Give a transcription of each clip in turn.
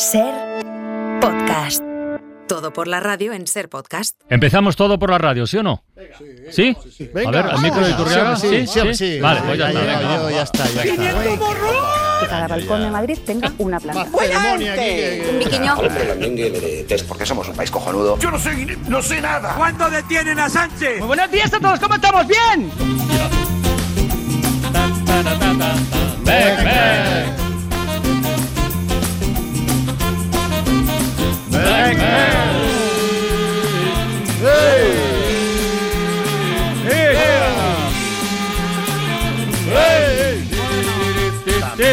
Ser podcast. Todo por la radio en Ser podcast. Empezamos todo por la radio, ¿sí o no? ¿Sí? A ver, al micro de Turriaga. Sí, sí, sí, sí. Vale, pues ya está. Venga, ya está, ya está. que cada balcón de Madrid tenga una planta. Ceremonia aquí, de test porque somos un país cojonudo. Yo no sé, no sé nada. ¿Cuánto detienen a Sánchez? Muy buenos días a todos, ¿cómo estamos? ¡Bien! Ven, ven. Ven,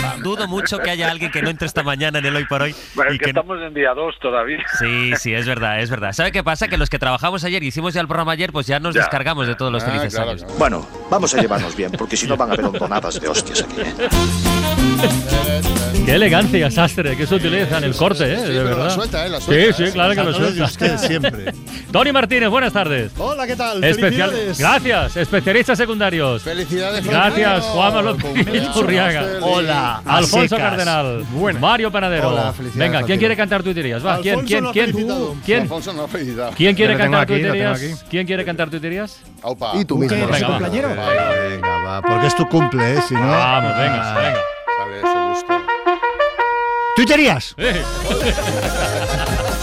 Dudo mucho que haya alguien que no entre esta mañana en el hoy por hoy. Bueno, y es que que no- estamos en día 2 todavía. Sí, sí, es verdad, es verdad. ¿Sabe qué pasa? Que los que trabajamos ayer y hicimos ya el programa ayer, pues ya nos Ya. descargamos de todos los felices años. Bueno, vamos a llevarnos bien, porque si no van a haber hondonadas de hostias aquí, ¿eh? Qué elegancia, sastre, qué sutileza en el corte, ¿eh? Sí, de verdad. la suelta, ¿eh? La Sí, suelta. sí, claro que lo suelta. usted siempre. Tony Martínez, buenas tardes. Hola, ¿qué tal? Especial. Felicidades. Gracias, especialistas secundarios. Felicidades. Gracias. Juan López Cumpleaños, Alfonso secas. Cardenal. Mario Panadero. Hola, Venga, ¿quién quiere cantar tuiterías? Va, ¿quién, quién, quién? felicitado. ¿Quién? Alfonso no ha felicitado. ¿Quién quiere cantar tuiterías? ¿Quién quiere cantar tuiterías? Aupa. Y tú mismo. ¿Qué, eres Venga, va. Venga, va, porque es tu cumple, ¿eh? Si no. Vamos, venga, venga. Vale, eso gusto. ¡Tuiterías! Eh,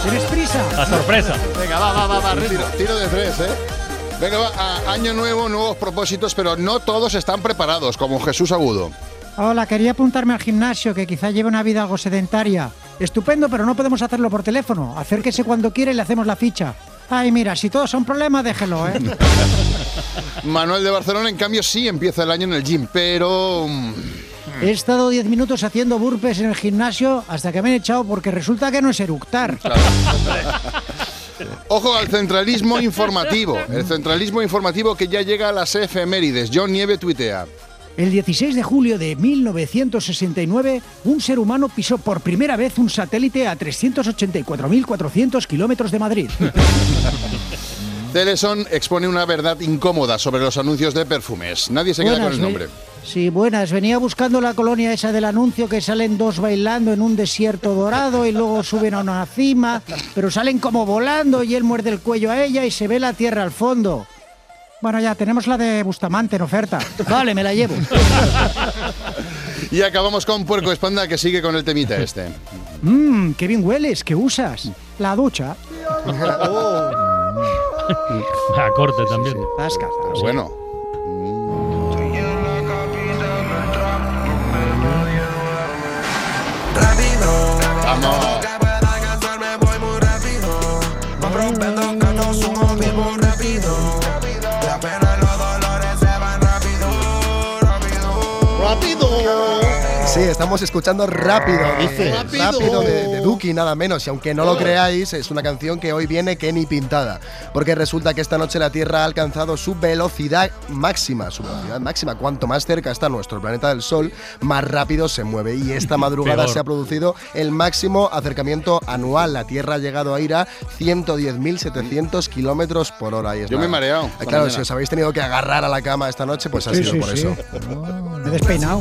¿Tienes prisa? La sorpresa. Venga, va, va, va, va. Tiro, tiro de tres, ¿eh? Venga, va. a- año nuevo, nuevos propósitos, pero no todos están preparados, como Jesús Agudo. Hola, quería apuntarme al gimnasio, que quizá lleve una vida algo sedentaria. Estupendo, pero no podemos hacerlo por teléfono. Acérquese cuando quiera y le hacemos la ficha. Ay, mira, si todos son problemas, déjelo, ¿eh? Manuel de Barcelona, en cambio, sí empieza el año en el gym, pero. mm, He estado 10 minutos haciendo burpees en el gimnasio hasta que me han echado porque resulta que no es eructar. Ojo al centralismo informativo. El centralismo informativo que ya llega a las efemérides. John Nieve tuitea. El 16 de julio de 1969, un ser humano pisó por primera vez un satélite a 384.400 kilómetros de Madrid. Teleson expone una verdad incómoda sobre los anuncios de perfumes. Nadie se queda con el nombre. Sí, buenas. Venía buscando la colonia esa del anuncio que salen dos bailando en un desierto dorado y luego suben a una cima, pero salen como volando y él muerde el cuello a ella y se ve la tierra al fondo. Bueno, ya tenemos la de Bustamante en oferta. Vale, me la llevo. Y acabamos con Puerco Espanda que sigue con el temita este. Mmm, qué bien hueles. ¿Qué usas? La ducha. A corte también. Tasca. Bueno. Vamos. Estamos escuchando Rápido, dice. Rápido. Rápido, de, de Duki, nada menos. Y aunque no lo creáis, es una canción que hoy viene que ni pintada. Porque resulta que esta noche la Tierra ha alcanzado su velocidad máxima. Su velocidad máxima. Cuanto más cerca está nuestro planeta del Sol, más rápido se mueve. Y esta madrugada se ha producido el máximo acercamiento anual. La Tierra ha llegado a ir a 110.700 kilómetros por hora. Yo me he mareado Ah, Claro, mañana. si os habéis tenido que agarrar a la cama esta noche, pues ha Sí, sido sí, por sí. eso. Me he despeinado.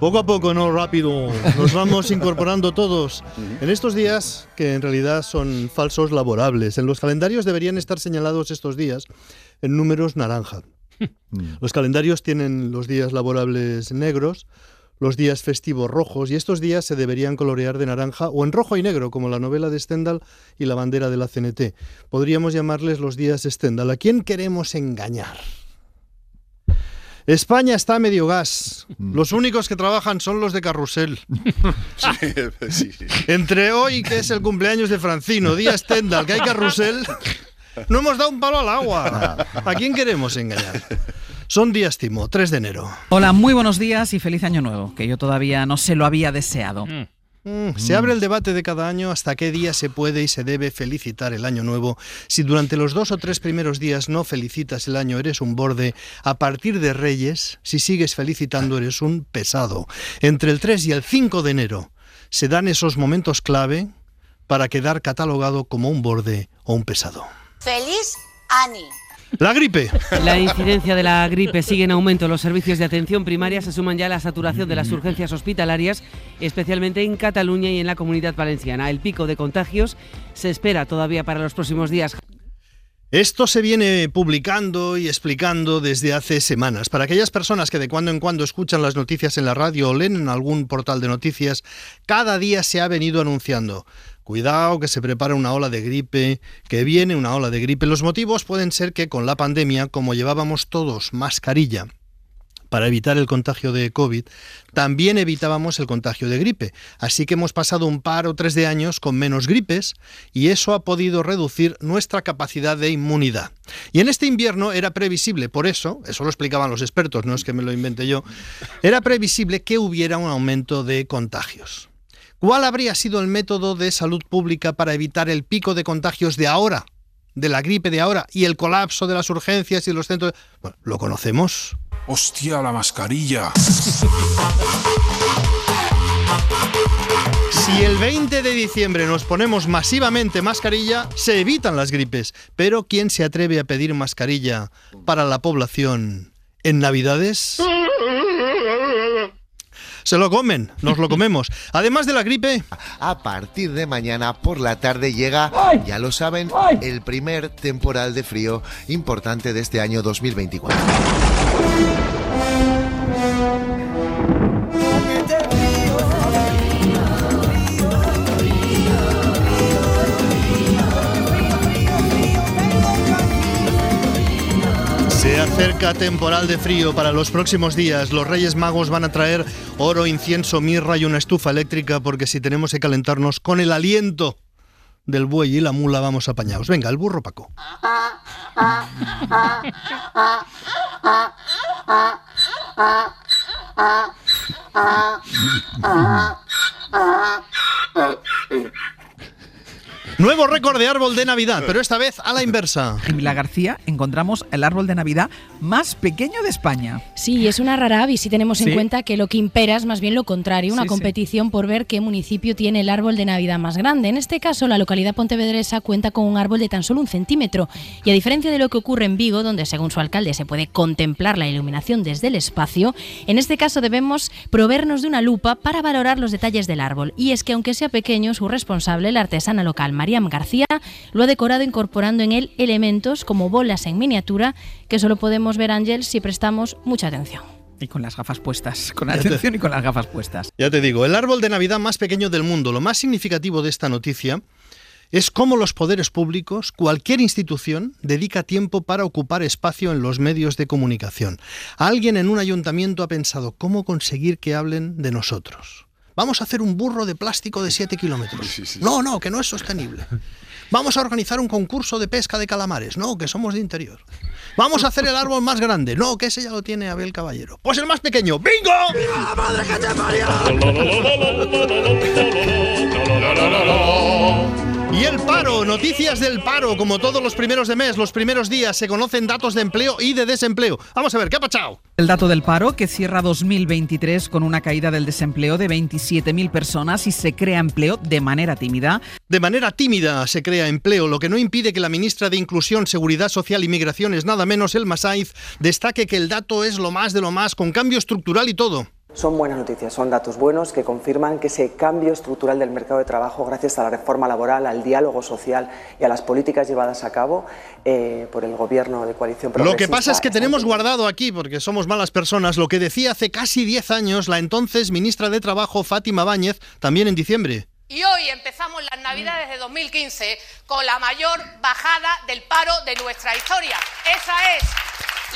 Poco a poco, no rápido. Nos vamos incorporando todos. En estos días, que en realidad son falsos laborables, en los calendarios deberían estar señalados estos días en números naranja. Los calendarios tienen los días laborables negros, los días festivos rojos, y estos días se deberían colorear de naranja o en rojo y negro, como la novela de Stendhal y la bandera de la CNT. Podríamos llamarles los días Stendhal. ¿A quién queremos engañar? España está a medio gas. Los únicos que trabajan son los de Carrusel. Sí, sí. Entre hoy, que es el cumpleaños de Francino, día Stendhal, que hay Carrusel, no hemos dado un palo al agua. ¿A quién queremos engañar? Son días timo, 3 de enero. Hola, muy buenos días y feliz año nuevo, que yo todavía no se lo había deseado. Mm. Se abre el debate de cada año hasta qué día se puede y se debe felicitar el año nuevo. Si durante los dos o tres primeros días no felicitas el año, eres un borde. A partir de Reyes, si sigues felicitando, eres un pesado. Entre el 3 y el 5 de enero se dan esos momentos clave para quedar catalogado como un borde o un pesado. ¡Feliz Ani! La gripe. La incidencia de la gripe sigue en aumento. Los servicios de atención primaria se suman ya a la saturación de las urgencias hospitalarias, especialmente en Cataluña y en la comunidad valenciana. El pico de contagios se espera todavía para los próximos días. Esto se viene publicando y explicando desde hace semanas. Para aquellas personas que de cuando en cuando escuchan las noticias en la radio o leen en algún portal de noticias, cada día se ha venido anunciando. Cuidado que se prepara una ola de gripe, que viene una ola de gripe. Los motivos pueden ser que con la pandemia, como llevábamos todos mascarilla para evitar el contagio de COVID, también evitábamos el contagio de gripe. Así que hemos pasado un par o tres de años con menos gripes y eso ha podido reducir nuestra capacidad de inmunidad. Y en este invierno era previsible, por eso, eso lo explicaban los expertos, no es que me lo invente yo, era previsible que hubiera un aumento de contagios. ¿Cuál habría sido el método de salud pública para evitar el pico de contagios de ahora, de la gripe de ahora y el colapso de las urgencias y los centros? Bueno, lo conocemos. Hostia, la mascarilla. Si el 20 de diciembre nos ponemos masivamente mascarilla, se evitan las gripes. Pero ¿quién se atreve a pedir mascarilla para la población en Navidades? Se lo comen, nos lo comemos. Además de la gripe. A partir de mañana por la tarde llega, ya lo saben, el primer temporal de frío importante de este año 2024. Acerca temporal de frío para los próximos días. Los Reyes Magos van a traer oro, incienso, mirra y una estufa eléctrica porque si tenemos que calentarnos con el aliento del buey y la mula vamos apañados. Venga, el burro Paco. Nuevo récord de árbol de Navidad, pero esta vez a la inversa. En Vila García encontramos el árbol de Navidad más pequeño de España. Sí, es una rara avis si tenemos en Sí. cuenta que lo que impera es más bien lo contrario, una Sí, sí. competición por ver qué municipio tiene el árbol de Navidad más grande. En este caso, la localidad pontevedresa cuenta con un árbol de tan solo un centímetro. Y a diferencia de lo que ocurre en Vigo, donde según su alcalde se puede contemplar la iluminación desde el espacio, en este caso debemos proveernos de una lupa para valorar los detalles del árbol. Y es que aunque sea pequeño, su responsable, la artesana local Mariam García, lo ha decorado incorporando en él elementos como bolas en miniatura que solo podemos ver, Ángel, si prestamos mucha atención. Y con las gafas puestas, con te- atención y con las gafas puestas. Ya te digo, el árbol de Navidad más pequeño del mundo. Lo más significativo de esta noticia es cómo los poderes públicos, cualquier institución, dedica tiempo para ocupar espacio en los medios de comunicación. Alguien en un ayuntamiento ha pensado cómo conseguir que hablen de nosotros. Vamos a hacer un burro de plástico de 7 kilómetros. No, no, que no es sostenible. Vamos a organizar un concurso de pesca de calamares. No, que somos de interior. Vamos a hacer el árbol más grande. No, que ese ya lo tiene Abel Caballero. Pues el más pequeño. ¡Bingo! Y el paro, noticias del paro, como todos los primeros de mes, los primeros días se conocen datos de empleo y de desempleo. Vamos a ver, ¿qué ha pasado? El dato del paro, que cierra 2023 con una caída del desempleo de 27.000 personas y se crea empleo de manera tímida. De manera tímida se crea empleo, lo que no impide que la ministra de Inclusión, Seguridad Social y Migraciones, nada menos el Masaiz, destaque que el dato es lo más de lo más, con cambio estructural y todo. Son buenas noticias, son datos buenos que confirman que ese cambio estructural del mercado de trabajo, gracias a la reforma laboral, al diálogo social y a las políticas llevadas a cabo eh, por el gobierno de coalición Lo que pasa es que tenemos guardado aquí, porque somos malas personas, lo que decía hace casi 10 años la entonces ministra de Trabajo, Fátima Báñez, también en diciembre. Y hoy empezamos las Navidades de 2015 con la mayor bajada del paro de nuestra historia. Esa es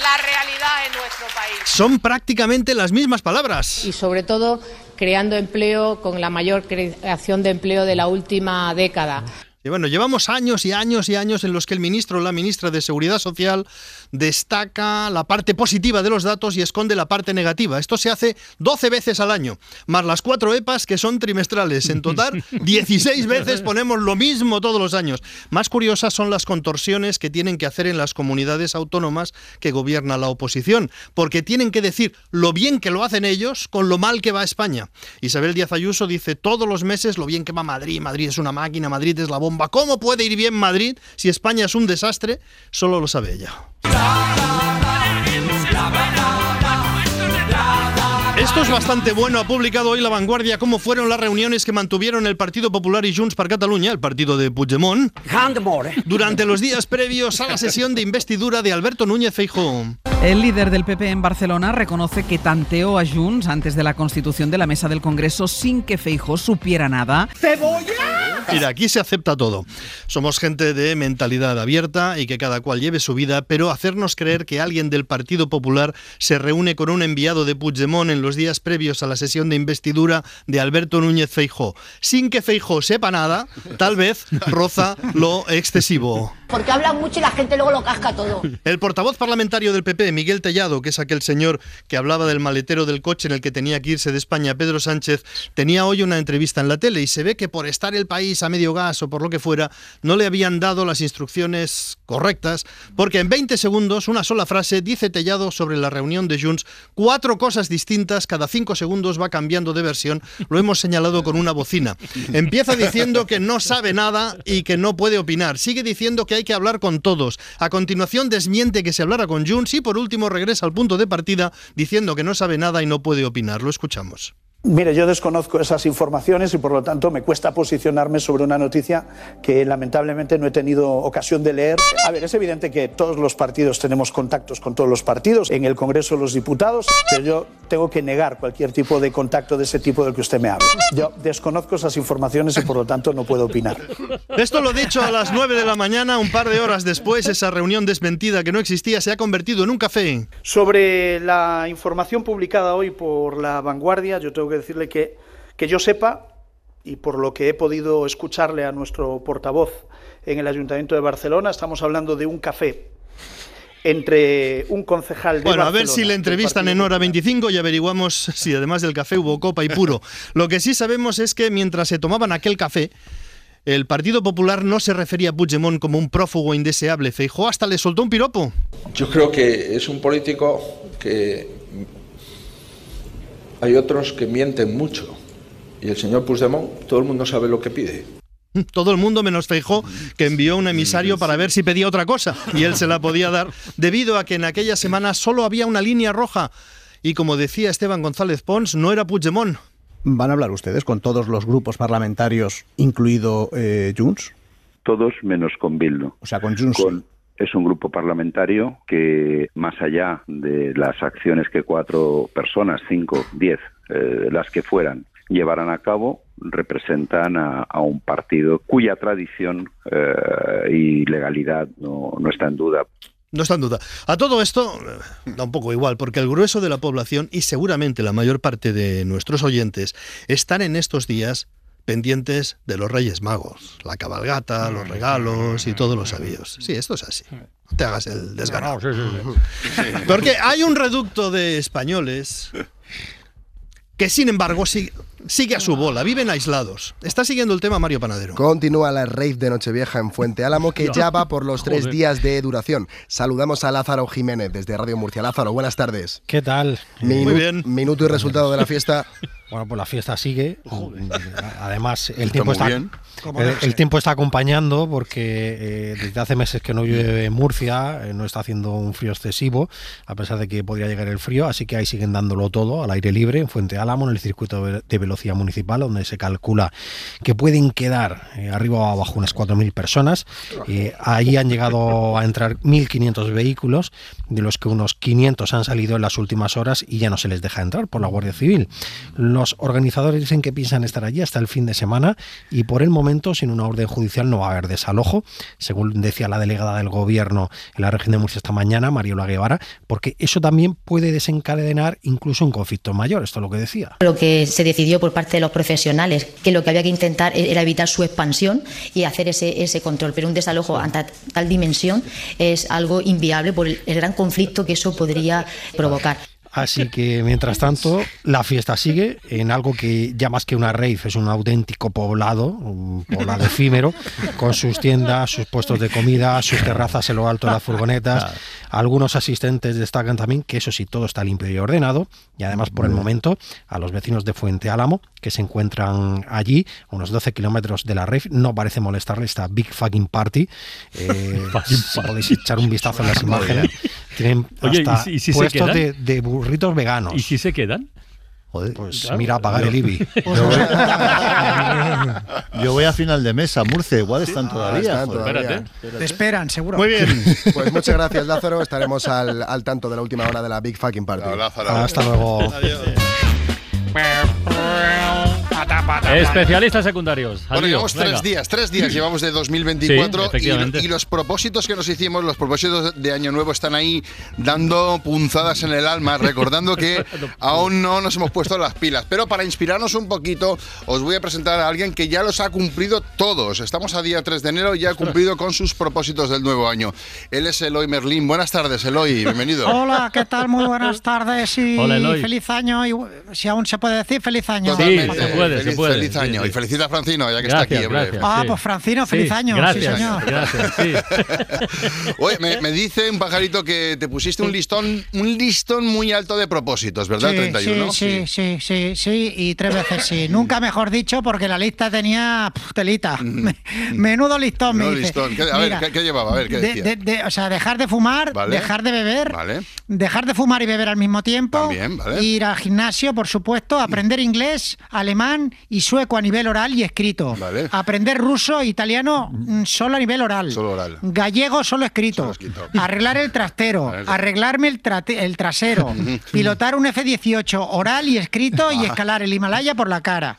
la realidad en nuestro país. Son prácticamente las mismas palabras. y sobre todo creando empleo con la mayor creación de empleo de la última década. Y bueno, llevamos años y años y años en los que el ministro o la ministra de Seguridad Social destaca la parte positiva de los datos y esconde la parte negativa. Esto se hace 12 veces al año, más las cuatro EPAs que son trimestrales. En total, 16 veces ponemos lo mismo todos los años. Más curiosas son las contorsiones que tienen que hacer en las comunidades autónomas que gobierna la oposición, porque tienen que decir lo bien que lo hacen ellos con lo mal que va España. Isabel Díaz Ayuso dice todos los meses lo bien que va Madrid, Madrid es una máquina, Madrid es la bomba. ¿Cómo puede ir bien Madrid si España es un desastre? Solo lo sabe ella. Stop. Esto es bastante bueno. Ha publicado hoy La Vanguardia cómo fueron las reuniones que mantuvieron el Partido Popular y Junts per Catalunya, el partido de Puigdemont, durante los días previos a la sesión de investidura de Alberto Núñez Feijóo. El líder del PP en Barcelona reconoce que tanteó a Junts antes de la constitución de la mesa del Congreso sin que Feijóo supiera nada. Mira, aquí se acepta todo. Somos gente de mentalidad abierta y que cada cual lleve su vida, pero hacernos creer que alguien del Partido Popular se reúne con un enviado de Puigdemont en los días previos a la sesión de investidura de Alberto Núñez Feijó, sin que Feijó sepa nada, tal vez roza lo excesivo. Porque habla mucho y la gente luego lo casca todo. El portavoz parlamentario del PP, Miguel Tellado, que es aquel señor que hablaba del maletero del coche en el que tenía que irse de España Pedro Sánchez, tenía hoy una entrevista en la tele y se ve que por estar el país a medio gas o por lo que fuera, no le habían dado las instrucciones correctas, porque en 20 segundos, una sola frase, dice Tellado sobre la reunión de Junts, cuatro cosas distintas, cada cinco segundos va cambiando de versión, lo hemos señalado con una bocina. Empieza diciendo que no sabe nada y que no puede opinar. Sigue diciendo que hay que hablar con todos. A continuación desmiente que se hablara con Junts y por último regresa al punto de partida diciendo que no sabe nada y no puede opinar. Lo escuchamos. Mire, yo desconozco esas informaciones y por lo tanto me cuesta posicionarme sobre una noticia que lamentablemente no he tenido ocasión de leer. A ver, es evidente que todos los partidos tenemos contactos con todos los partidos en el Congreso de los Diputados, pero yo tengo que negar cualquier tipo de contacto de ese tipo del que usted me habla. Yo desconozco esas informaciones y por lo tanto no puedo opinar. Esto lo dicho a las 9 de la mañana, un par de horas después, esa reunión desmentida que no existía se ha convertido en un café. Sobre la información publicada hoy por La Vanguardia, yo tengo que decirle que, que yo sepa, y por lo que he podido escucharle a nuestro portavoz en el Ayuntamiento de Barcelona, estamos hablando de un café entre un concejal de Bueno, a ver si le entrevistan en hora 25 y averiguamos si además del café hubo copa y puro. Lo que sí sabemos es que mientras se tomaban aquel café, el Partido Popular no se refería a Puigdemont como un prófugo indeseable. Feijó hasta le soltó un piropo. Yo creo que es un político que hay otros que mienten mucho. Y el señor Puigdemont, todo el mundo sabe lo que pide. Todo el mundo menos Feijó, que envió un emisario para ver si pedía otra cosa y él se la podía dar, debido a que en aquella semana solo había una línea roja. Y como decía Esteban González Pons, no era Puigdemont. ¿Van a hablar ustedes con todos los grupos parlamentarios, incluido eh, Junts? Todos menos con Bildu. O sea, con Junts. Con- es un grupo parlamentario que, más allá de las acciones que cuatro personas, cinco, diez, eh, las que fueran, llevarán a cabo, representan a, un partido cuya tradición eh, y legalidad no, no está en duda. No está en duda. A todo esto eh, da un poco igual, porque el grueso de la población y seguramente la mayor parte de nuestros oyentes están en estos días pendientes de los Reyes Magos, la cabalgata, los regalos y todos los avíos. Sí, esto es así. No te hagas el desganado. Porque hay un reducto de españoles que, sin embargo, sigue, sigue a su bola, viven aislados. Está siguiendo el tema Mario Panadero. Continúa la rave de Nochevieja en Fuente Álamo, que ya va por los tres Joder. días de duración. Saludamos a Lázaro Jiménez desde Radio Murcia. Lázaro, buenas tardes. ¿Qué tal? Minu- Minuto y resultado de la fiesta. Bueno, pues la fiesta sigue. Además, el Está tiempo muy está, bien. el, el tiempo está acompañando porque eh, desde hace meses que no llueve en Murcia, eh, no está haciendo un frío excesivo, a pesar de que podría llegar el frío, así que ahí siguen dándolo todo al aire libre en Fuente Álamo, en el circuito de de velocidad municipal, donde se calcula que pueden quedar eh, arriba o abajo unas 4.000 personas. Eh, ahí han llegado a entrar 1.500 vehículos, de los que unos 500 han salido en las últimas horas y ya no se les deja entrar por la Guardia Civil. Los organizadores dicen que piensan estar allí hasta el fin de semana y por el momento, sin una orden judicial, no va a haber desalojo, según decía la delegada del gobierno en la región de Murcia esta mañana, Mariola Guevara, porque eso también puede desencadenar incluso un conflicto mayor. Esto es lo que decía. Lo que se decidió por parte de los profesionales que lo que había que intentar e-, era evitar su expansión y hacer ese, ese control. Pero un desalojo a ta- tal dimensión es algo inviable por el gran conflicto que eso podría provocar. Así que, mientras tanto, la fiesta sigue en algo que ya más que una rave es un auténtico poblado, un poblado efímero, con sus tiendas, sus puestos de comida, sus terrazas en lo alto de las furgonetas. Algunos asistentes destacan también que eso sí, todo está limpio y ordenado. Y además, por el momento, a los vecinos de Fuente Álamo, que se encuentran allí, unos 12 kilómetros de la rave, no parece molestarle esta Big Fucking Party. Eh, si podéis echar un vistazo en las imágenes. Tienen Oye, ¿y hasta si- y si se puestos de, de burritos veganos. ¿Y si se quedan? Pues Claro. mira, a pagar el IBI. Yo voy, yo voy a final de mesa, Murcia, igual están todavía. están joder. todavía. Te esperan, seguro. Muy bien. Pues muchas gracias, Lázaro. Estaremos al, al tanto de la última hora de la Big Fucking Party. Hasta luego. Especialistas secundarios. al Bueno, llevamos tres Venga. días, tres días llevamos de 2024 Sí, y, y los propósitos que nos hicimos, los propósitos de Año Nuevo están ahí dando punzadas en el alma, recordando que aún no nos hemos puesto las pilas. Pero para inspirarnos un poquito, os voy a presentar a alguien que ya los ha cumplido todos. Estamos a día 3 de enero y ya ha cumplido con sus propósitos del nuevo año. Él es Eloy Merlín. Buenas tardes, Eloy, bienvenido. Hola, ¿qué tal? Muy buenas tardes y Hola, Eloy. feliz año. Y, si aún se puede decir, feliz año. Totalmente. se puede, feliz, se puede. feliz año. sí. Y felicita a Francino, ya que Gracias, está aquí. gracias, Ah, sí. pues Francino, feliz Sí, año. gracias, sí, señor. gracias, sí. Oye, me, me dice un pajarito que te pusiste un listón, un listón muy alto de propósitos, ¿verdad? Sí, 31. Sí, sí, sí, sí, sí, y tres veces sí. Nunca mejor dicho, porque la lista tenía telita. Menudo listón, Menudo me dice. listón. ¿Qué- a ver, Mira, ¿qué- qué llevaba? A ver, ¿qué de- decía? de- de- o sea, dejar de fumar, Vale. dejar de beber, Vale. dejar de fumar y beber al mismo tiempo, También, vale. ir al gimnasio, por supuesto, aprender inglés, alemán y sueco a nivel oral y escrito, aprender ruso e italiano mm, solo a nivel oral, Solo oral. gallego solo escrito, arreglar el trastero, arreglarme el, el trasero, pilotar un F-18 oral y escrito y escalar el Himalaya por la cara.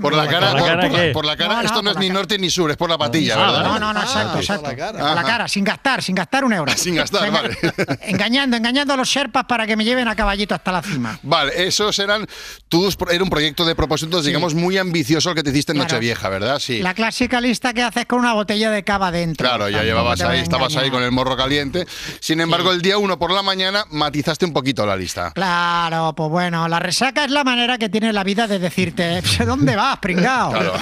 Por la cara, ¿Por la cara por la- qué? por la cara, No, no, esto no es ni cara. norte ni sur, es por la patilla, Ah, ¿verdad? no, no, no, exacto, exacto. Por la cara, sin gastar, sin gastar un euro. Sin gastar, Venga, vale. Engañando, engañando a los sherpas para que me lleven a caballito hasta la cima. Vale, esos eran tus, era un proyecto de propósitos, digamos, muy ambicioso el que te hiciste en Claro. Nochevieja, ¿verdad? Sí. La clásica lista que haces con una botella de cava dentro. Claro, ya llevabas ahí, estabas ahí con el morro caliente. Sin embargo, el día uno por la mañana matizaste un poquito la lista. Claro, pues bueno, la resaca es la manera que tiene la vida de decirte, ¿dónde vas, pringao? Claro.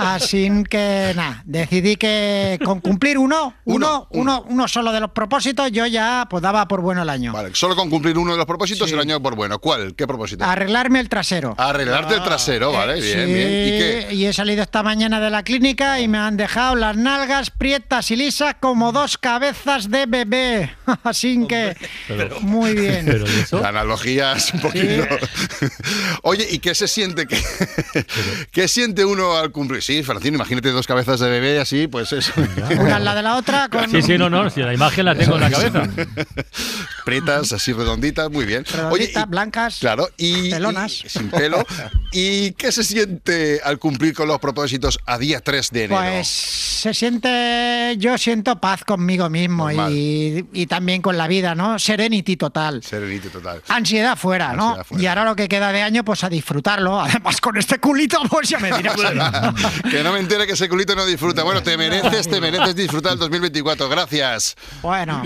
Así que nada, decidí que con cumplir uno, uno, uno, uno solo de los propósitos, yo ya pues daba por bueno el año. Vale, solo con cumplir uno de los propósitos el año por bueno. ¿Cuál? ¿Qué propósito? Arreglarme el trasero. Arreglarte el trasero, vale, bien, Ah. Sí, bien. ¿Y qué? y he salido esta mañana de la clínica y me han dejado las nalgas prietas y lisas como dos cabezas de bebé. Así que, muy bien. La analogía es un poquito. Oye, ¿y qué se siente? ¿Qué, ¿Qué siente uno al cumplir? Sí, Francino, imagínate dos cabezas de bebé así, pues eso. Una al lado de la otra con Sí, sí, no, no, si la imagen la tengo en la cabeza. Prietas, así redonditas, muy bien. Oye, redonditas, blancas, claro, y, pelonas. y- sin pelo. ¿Y qué se siente al cumplir con los propósitos a día 3 de enero? Pues se siente, yo siento paz conmigo mismo y, y también con la vida, ¿no? Serenity total. Serenity total. Ansiedad fuera, ¿no? Ansiedad fuera. Y ahora lo que queda de año, pues a disfrutarlo. Además, con este culito, ya me dirás. que no me entere que ese culito no disfruta. Bueno, te mereces, te mereces disfrutar el 2024. Gracias. bueno,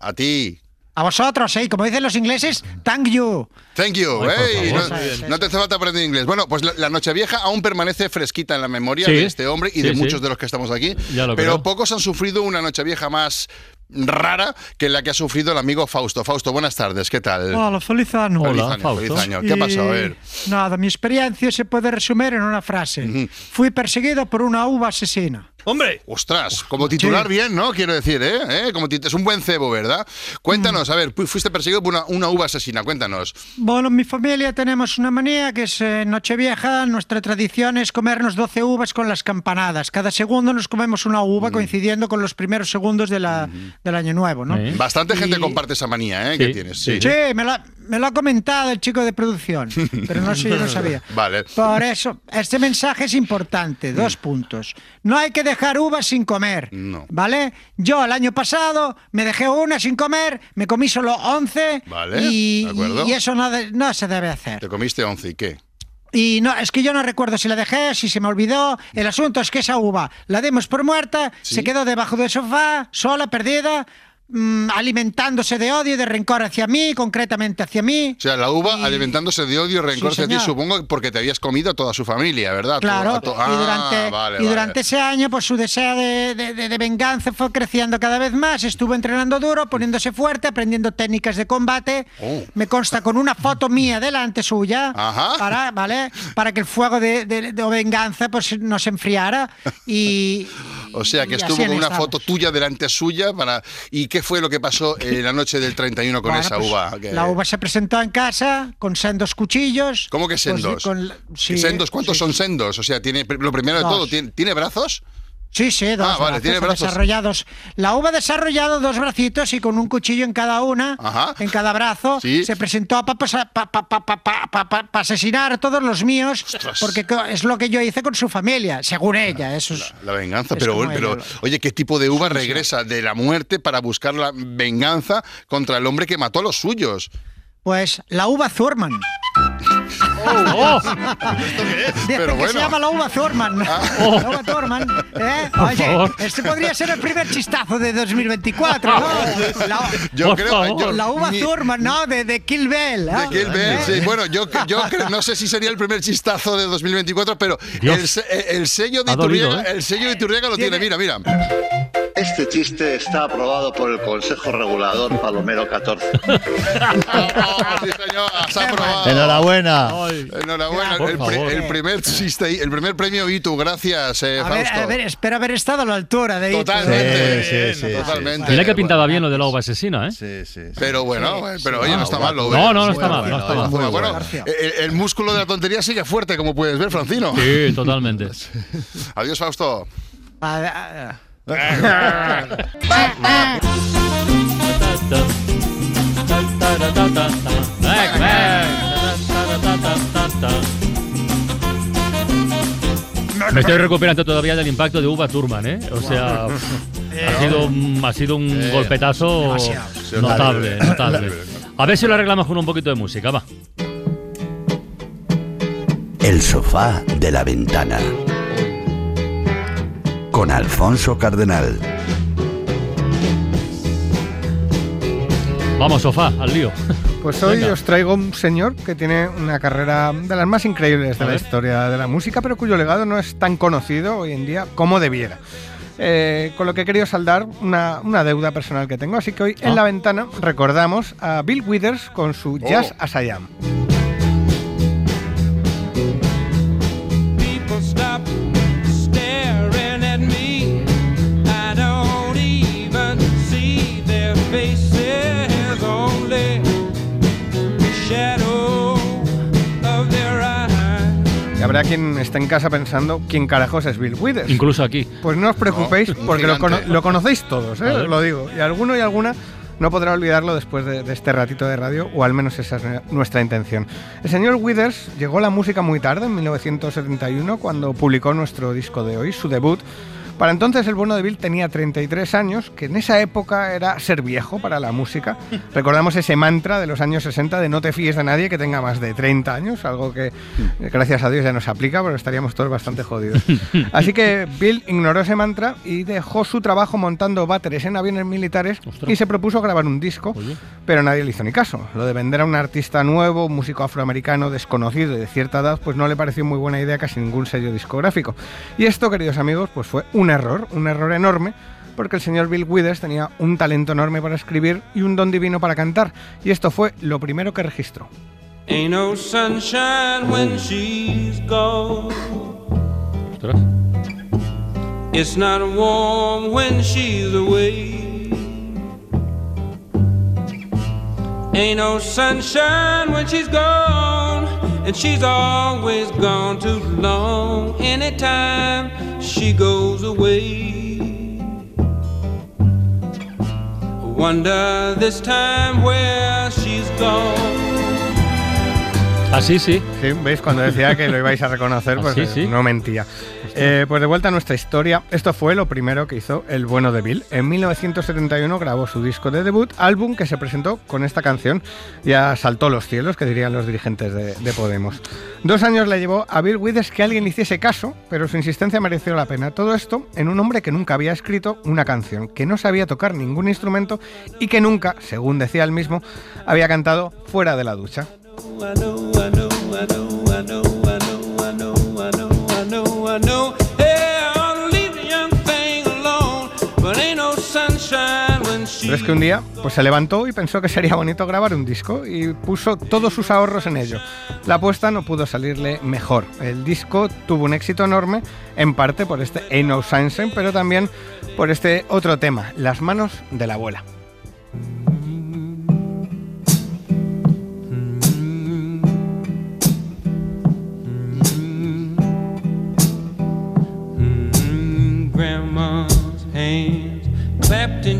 A ti. a vosotros, ¿eh? Como dicen los ingleses, thank you. Thank you. Ay, Hey, no, te hace falta aprender inglés. Bueno, pues la, la Nochevieja aún permanece fresquita en la memoria Sí. de este hombre y Sí, de sí. muchos de los que estamos aquí. Ya lo pero creo. pocos han sufrido una Nochevieja más rara que la que ha sufrido el amigo Fausto. Fausto, buenas tardes. ¿Qué tal? Hola, feliz año. Feliz año, feliz año. ¿Qué ha pasado? A ver. Nada, mi experiencia se puede resumir en una frase. Fui perseguido por una uva asesina. ¡Hombre! Ostras, como titular Sí. bien, ¿no? Quiero decir, ¿eh? ¿Eh? Como es un buen cebo, ¿verdad? Cuéntanos, a ver, fu- fuiste perseguido por una, una uva asesina, cuéntanos. Bueno, en mi familia tenemos una manía que es eh, Nochevieja. Nuestra tradición es comernos 12 uvas con las campanadas. Cada segundo nos comemos una uva coincidiendo con los primeros segundos de la- del año nuevo, ¿no? Bastante gente Y- comparte esa manía, ¿eh? Que tienes. Sí. Sí, me, lo, ha- me lo ha comentado el chico de producción, pero no sé, yo no sabía. Vale. Por eso, este mensaje es importante. Dos puntos. No hay que dejar uvas sin comer. No. ¿Vale? Yo el año pasado me dejé una sin comer, me comí solo 11 Vale, y, de acuerdo. y eso no, de- no se debe hacer. Te comiste once y qué. Y no, es que yo no recuerdo si la dejé, si se me olvidó. El asunto es que esa uva la demos por muerta, se quedó debajo del sofá, sola, perdida, mm, alimentándose de odio y de rencor hacia mí, concretamente hacia mí. O sea, la uva alimentándose de odio y rencor Sí, hacia ti, supongo, porque te habías comido a toda su familia, ¿verdad? Claro, to- y Ah, durante, vale, y vale. durante ese año, pues su deseo de, de- de- de venganza fue creciendo cada vez más. Estuvo entrenando duro, poniéndose fuerte, aprendiendo técnicas de combate. Oh. Me consta con una foto mía delante suya, Ajá. para, ¿vale? para que el fuego de, venganza pues, no se enfriara. Y, O sea, que y estuvo con una estamos. foto tuya delante suya para... ¿Y qué fue lo que pasó en la noche del 31 con Bueno, esa pues, uva? Que- La uva se presentó en casa con sendos cuchillos. ¿Cómo que pues, sendos? con- sí, ¿Sendos? ¿Cuántos sí. son sendos? O sea, tiene lo primero de Dos. todo, ¿tiene, ¿tiene brazos? Sí, sí, dos Ah, vale, tiene brazos. desarrollados. La uva ha desarrollado dos bracitos y con un cuchillo en cada una, Ajá. en cada brazo, Sí. se presentó para asesinar a todos los míos, porque es lo que yo hice con su familia, según ella. Eso es, La venganza, Es pero, pero ella oye, ¿qué tipo de uva regresa de la muerte para buscar la venganza contra el hombre que mató a los suyos? pues la uva Thurman. Oh. Dice Pero que bueno. se llama la uva Thurman. Oh. La uva Thurman. ¿eh? Por Oye, favor. este podría ser el primer chistazo de 2024, ¿no? La, Yo Por creo- favor. yo- la uva mi- Thurman, ¿no? De, de Kill Bill. ¿eh? De Kill Bill, ¿Eh? sí. Bueno, yo, yo creo- no sé si sería el primer chistazo de 2024, pero el, el sello de Iturriaga, ¿eh? el sello de Iturriaga lo tiene, mira, mira. Este chiste está aprobado por el Consejo Regulador Palomero 14. Sí, señor, has aprobado. Enhorabuena. Enhorabuena. Por El, pri- favor. el primer chiste, el primer premio Itu, gracias, eh, A ver, Fausto. a ver, espero haber estado a la altura de Totalmente, Sí, sí, sí, totalmente. Mira que pintaba bien lo de la uva asesina, ¿eh? Sí, sí. Pero bueno, eh, pero oye, no Ah, está mal. Lo No, no, no está mal, bueno, no está mal. bueno. bueno. El, el músculo de la tontería sigue fuerte, como puedes ver, Francino. Sí, totalmente. Adiós, Fausto. Ah, Me estoy recuperando todavía del impacto de Uva Turman, ¿eh? O sea, ha sido, un- ha sido un Eh, golpetazo notable, notable. A ver si lo arreglamos con un poquito de música, va. El sofá de la ventana. Con Alfonso Cardenal. Vamos, sofá, al lío. Pues hoy Venga. os traigo un señor que tiene una carrera de las más increíbles de la historia de la música, pero cuyo legado no es tan conocido hoy en día como debiera. Eh, con lo que he querido saldar una, una deuda personal que tengo. Así que hoy Ah. en la ventana recordamos a Bill Withers con su Jazz Oh. as I Am. Habrá quien esté en casa pensando quién carajos es Bill Withers. Incluso aquí. Pues no os preocupéis, No, porque lo, cono- lo conocéis todos, ¿eh? Lo digo. Y alguno y alguna no podrá olvidarlo después de, de este ratito de radio, o al menos esa es nuestra intención. El señor Withers llegó a la música muy tarde, en 1971, cuando publicó nuestro disco de hoy, su debut. Para entonces el bueno de Bill tenía 33 años, que en esa época era ser viejo para la música. Recordamos ese mantra de los años 60 de no te fíes de nadie que tenga más de 30 años, algo que eh, gracias a Dios ya no se aplica, porque estaríamos todos bastante jodidos. Así que Bill ignoró ese mantra y dejó su trabajo montando váteres en aviones militares y se propuso grabar un disco, pero nadie le hizo ni caso. Lo de vender a un artista nuevo, un músico afroamericano desconocido y de cierta edad, pues no le pareció muy buena idea casi ningún sello discográfico. Y esto, queridos amigos, pues fue un error, un error enorme. Porque el señor Bill Withers tenía un talento enorme para escribir y un don divino para cantar. Y esto fue lo primero que registró. Ain't no sunshine when she's gone. It's not warm when she's away. Ain't no sunshine when she's gone, and she's always gone too long. Anytime she goes away, wonder this time where she's gone. Así sí. Sí, veis, cuando decía que lo ibais a reconocer, pues Así eh, sí. no mentía. Eh, pues de vuelta a nuestra historia, esto fue lo primero que hizo el bueno de Bill. En 1971 grabó su disco de debut, álbum que se presentó con esta canción. Ya saltó los cielos, que dirían los dirigentes de, de Podemos. Dos años le llevó a Bill Withers que alguien le hiciese caso, pero su insistencia mereció la pena. Todo esto en un hombre que nunca había escrito una canción, que no sabía tocar ningún instrumento y que nunca, según decía él mismo, había cantado fuera de la ducha. Pero es que un día pues se levantó y pensó que sería bonito grabar un disco y puso todos sus ahorros en ello. La apuesta no pudo salirle mejor. El disco tuvo un éxito enorme, en parte por este Ain't No Sunshine, pero también por este otro tema, Las manos de la abuela.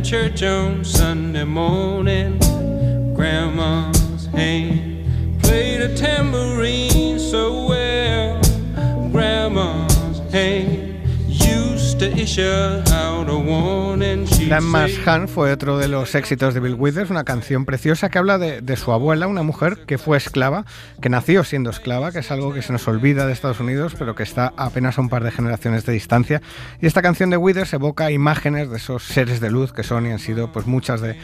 Church on Sunday morning. Grandma's hand played a tambourine so well. Grandma's hand used to issue out a warning. Say, Han fue otro de los éxitos de Bill Withers, una canción preciosa que habla de, de su abuela, una mujer que fue esclava, que nació siendo esclava, que es algo que se nos olvida de Estados Unidos, pero que está apenas a un par de generaciones de distancia. Y esta canción de Withers evoca imágenes de esos seres de luz que son y han sido pues muchas de,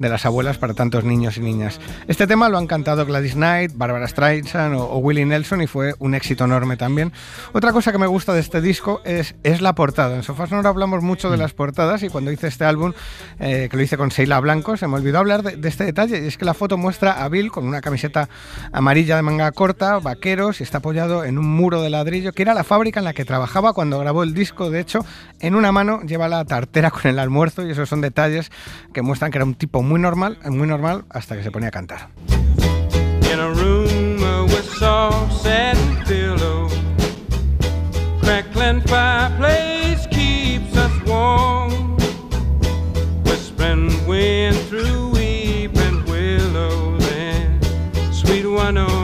de las abuelas para tantos niños y niñas. Este tema lo han cantado Gladys Knight, Barbara Streisand o, o Willie Nelson y fue un éxito enorme también. Otra cosa que me gusta de este disco es, es la portada. En Sofás no hablamos mucho de las portadas y cuando hice este álbum, eh, que lo hice con Sheila Blanco, se me olvidó hablar de, de este detalle y es que la foto muestra a Bill con una camiseta amarilla de manga corta, vaqueros y está apoyado en un muro de ladrillo que era la fábrica en la que trabajaba cuando grabó el disco. De hecho, en una mano lleva la tartera con el almuerzo y esos son detalles que muestran que era un tipo muy normal, muy normal hasta que se ponía a cantar. in a room uh, with soft satin pillow. Crackling fireplace keeps us warm. Whispering wind through weeping willows and sweet Wyoming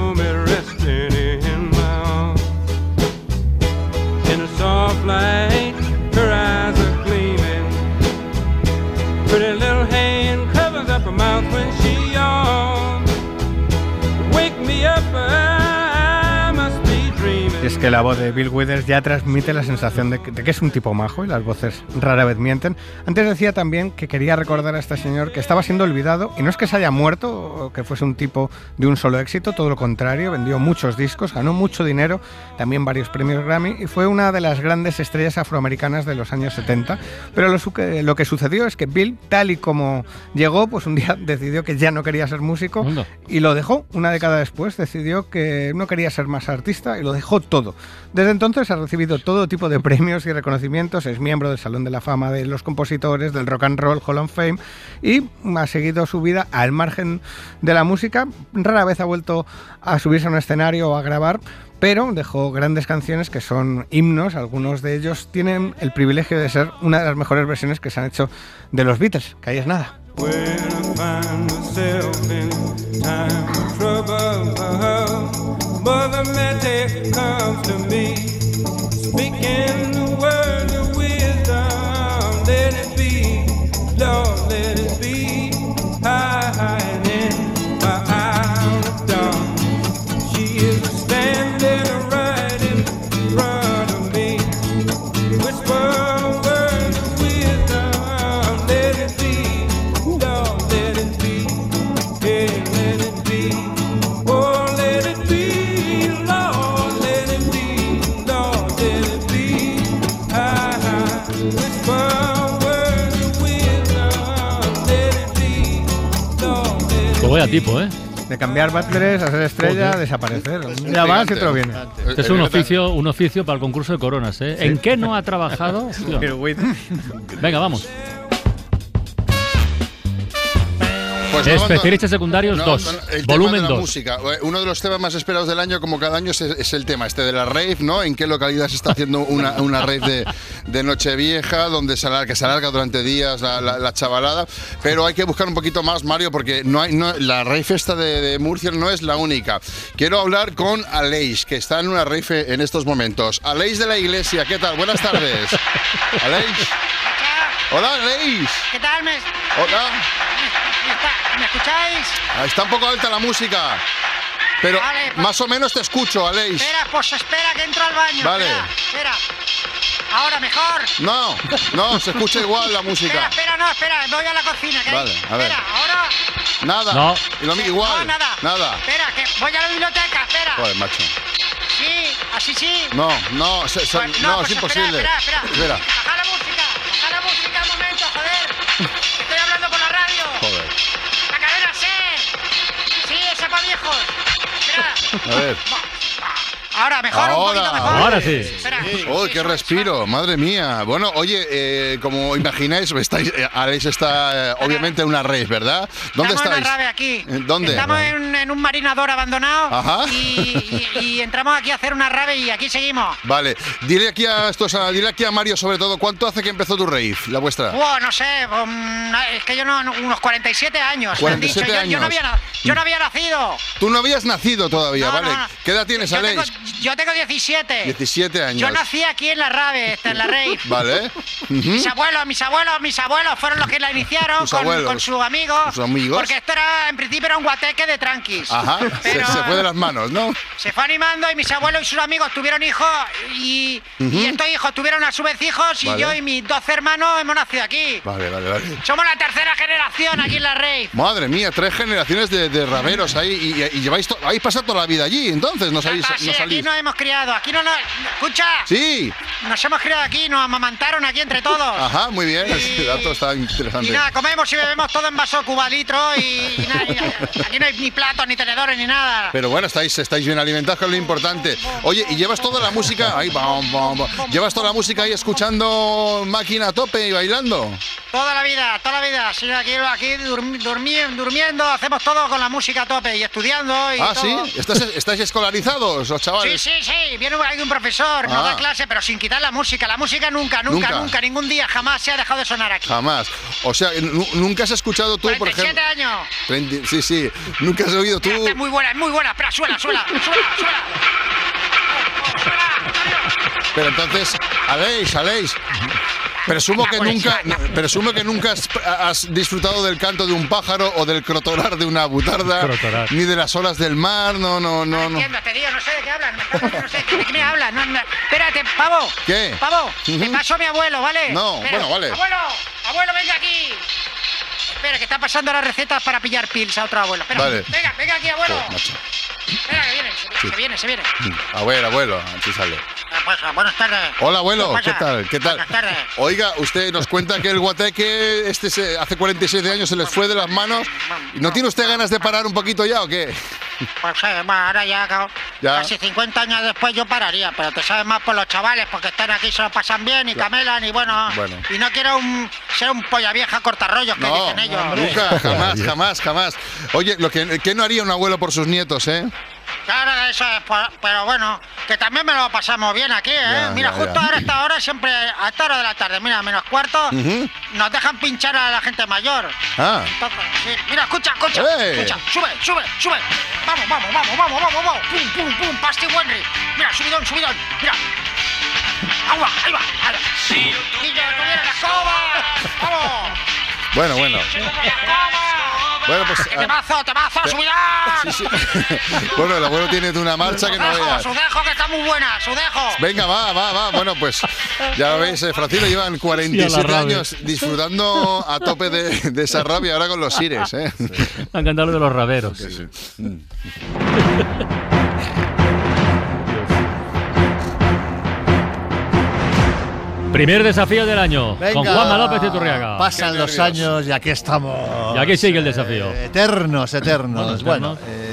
que la voz de Bill Withers ya transmite la sensación de que, de que es un tipo majo y las voces rara vez mienten. Antes decía también que quería recordar a este señor que estaba siendo olvidado y no es que se haya muerto o que fuese un tipo de un solo éxito, todo lo contrario, vendió muchos discos, ganó mucho dinero, también varios premios Grammy y fue una de las grandes estrellas afroamericanas de los años 70. Pero lo, que- lo que sucedió es que Bill, tal y como llegó, pues un día decidió que ya no quería ser músico y lo dejó. Una década después decidió que no quería ser más artista y lo dejó todo. Desde entonces ha recibido todo tipo de premios y reconocimientos, es miembro del Salón de la Fama de los Compositores, del Rock and Roll Hall of Fame y ha seguido su vida al margen de la música. Rara vez ha vuelto a subirse a un escenario o a grabar, pero dejó grandes canciones que son himnos, algunos de ellos tienen el privilegio de ser una de las mejores versiones que se han hecho de los Beatles, que ahí es nada. comes to me, speaking. Tipo, ¿eh? De cambiar butleres a ser estrella, Joder. desaparecer. Un día vas y otro viene. Este es un oficio, un oficio para el concurso de coronas, ¿eh? Sí. ¿En qué no ha trabajado? Venga, vamos. Especialistas secundarios No, 2. no, el Volumen tema de la 2. música. Eh, Uno de los temas más esperados del año, como cada año, es, es el tema este de la rave, ¿no? En qué localidad se está haciendo una, una rave de, de Nochevieja, donde se alarga, que se alarga durante días la, la- la chavalada. Pero hay que buscar un poquito más, Mario, porque no hay, no, la rave esta de, de Murcia no es la única. Quiero hablar con Aleix, que está en una rave en estos momentos. Aleix de la Iglesia, ¿qué tal? Buenas tardes. Aleix. Hola, Aleix. ¿Qué tal? ¿Me, Hola. Me está- ¿me escucháis? Ah, Está un poco alta la música. Pero Vale, más o menos te escucho, Aleix. Espera, pues espera que entro al baño. Vale. Espera, espera. Ahora mejor. No, no, se escucha igual la Espera, música. espera, no, espera, voy a la cocina. que Vale, a ver. Espera, ahora. Nada. No. Y lo mi- igual. No, nada. Nada. Espera, que voy a la biblioteca, espera. Joder, macho. Sí, así sí. No, no, se- se- Pues, no, pues es espera, imposible. Espera, espera. Espera. Baja la música, A ver. Ahora, mejor, un poquito mejor. Ahora sí. Espera. Uy, qué respiro, madre mía. Bueno, oye, eh, como imagináis, estáis, eh, Alex está eh, obviamente en una rave, ¿verdad? ¿Dónde Estamos en estáis? una rave aquí. ¿En ¿Dónde? Estamos en, en un marinador abandonado Ajá. Y, y- y entramos aquí a hacer una rave y aquí seguimos. Vale, dile aquí a estos, a- dile aquí a Mario sobre todo, ¿cuánto hace que empezó tu rave, la vuestra? Buah, no sé, um, es que yo no, no- unos 47 años. me han dicho. 47 Yo- Yo, no años. había, yo no había nacido. Tú no habías nacido todavía, No, ¿vale? no, no. ¿Qué edad tienes, Yo tengo, Alex? Yo tengo 17. 17 años. Yo nací aquí en la rave, esta, en la rave. Vale. Mis abuelos, mis abuelos, mis abuelos fueron los que la iniciaron con, con su amigo. ¿Tus amigos? Porque esto era, en principio era un guateque de tranquis. Ajá, se, Pero se fue de las manos, ¿no? se fue animando y mis abuelos y sus amigos tuvieron hijos y, Ujú. y estos hijos tuvieron a su vez hijos y Vale. yo y mis 12 hermanos hemos nacido aquí. Vale, vale, vale. Somos la tercera generación aquí en la rave. Madre mía, tres generaciones de, de raveros ahí y, y lleváis to- habéis pasado toda la vida allí, entonces no sabéis, no aquí nos hemos criado, aquí no nos... Escucha, Sí, nos hemos criado aquí, nos amamantaron aquí entre todos. ajá, muy bien, ese dato está interesante. Y nada, comemos y bebemos todo en vaso cubalitro y, y nada, y aquí no hay ni platos, ni tenedores, ni nada. Pero bueno, estáis, estáis bien alimentados, que es lo importante. Oye, y llevas toda la música, ahí, bam, bam, bam. llevas toda la música ahí escuchando máquina a tope y bailando. Toda la vida, toda la vida. Sí, aquí, aquí durmi- durmi- durmiendo, hacemos todo con la música a tope y estudiando y Ah, todo. sí, ¿Estás, estáis escolarizados, los chavales. Sí, sí, viene hay un profesor, Ah. da clase, pero sin quitar la música. La música nunca, nunca, Nunca. nunca, ningún día, jamás se ha dejado de sonar aquí. Jamás. O sea, nu- nunca has escuchado tú, por 47 ejemplo. años. 20 sí, sí. Nunca has oído tú. Esta es muy buena, es muy buena. Espera, suela, suela, suela, suela. Pero entonces, Aleix, Aleix. Presumo que nunca, presumo que nunca has, has disfrutado del canto de un pájaro o del crotorar de una butarda, Crotorar. ni de las olas del mar, no, no, no, no. Entiendo, te digo, no sé de qué hablan. No sé de qué me hablan. No, no. Espérate, pavo. ¿Qué? Pavo, te paso a mi abuelo, ¿vale? No, Espera. bueno, vale. Abuelo, abuelo, venga aquí. Espera, que está pasando las recetas para pillar pils a otro abuelo. Espera. Vale. Venga, venga aquí, abuelo. Espera, que viene, se, Sí. se viene, se viene. Abuelo, abuelo, así sale. Buenas tardes. Hola, abuelo? ¿qué tal? ¿Qué tal? Buenas tardes. Oiga, usted nos cuenta que el guateque este se- hace 47 años se les fue de las manos. ¿No tiene usted ganas de parar un poquito ya o qué? Pues eh, bueno, ahora ya, ca- Ya. casi 50 años después yo pararía, pero te sabes más por los chavales, porque están aquí, se lo pasan bien y camelan y bueno. Bueno. Y no quiero un- ser un polla vieja cortarrollos que No, dicen ellos. nunca, jamás, jamás, jamás. Oye, lo que, ¿qué no haría un abuelo por sus nietos, eh? Claro, eso es, pues, pero bueno, que también me lo pasamos bien aquí, ¿eh? Ya, mira, ya, justo ya. ahora, a esta hora, siempre, a esta hora de la tarde, mira, menos cuarto, nos dejan pinchar a la gente mayor. Ah. Entonces, sí, mira, escucha, escucha, ¡Eh! escucha, sube, sube, sube. Vamos, vamos, vamos, vamos, vamos, vamos. Pum, pum, pum, Pasti Wenry. Mira, subidón, subidón, mira. Agua, ahí va, ahí va. Si yo tuviera la escoba. Vamos. Bueno, bueno. Si tuviera la escoba. Bueno, pues. ¡Que ah, te mazo, te mazo, te- subidón! sí, sí. bueno, el abuelo tiene de una marcha que no Sudejo, veas. Sudejo, que está muy buena, Sudejo. Venga, va, va, va. Bueno, pues ya lo veis, eh, Francino llevan 47 rabia. años disfrutando a tope de, de esa rabia ahora con los sires, ¿eh? Me ha encantado lo de los raveros. Primer desafío del año Venga, con Juanma López de Turriaga. Pasan los años y aquí estamos. Y aquí sigue el desafío. Eh, eternos, eternos. Bueno, Bueno, eh,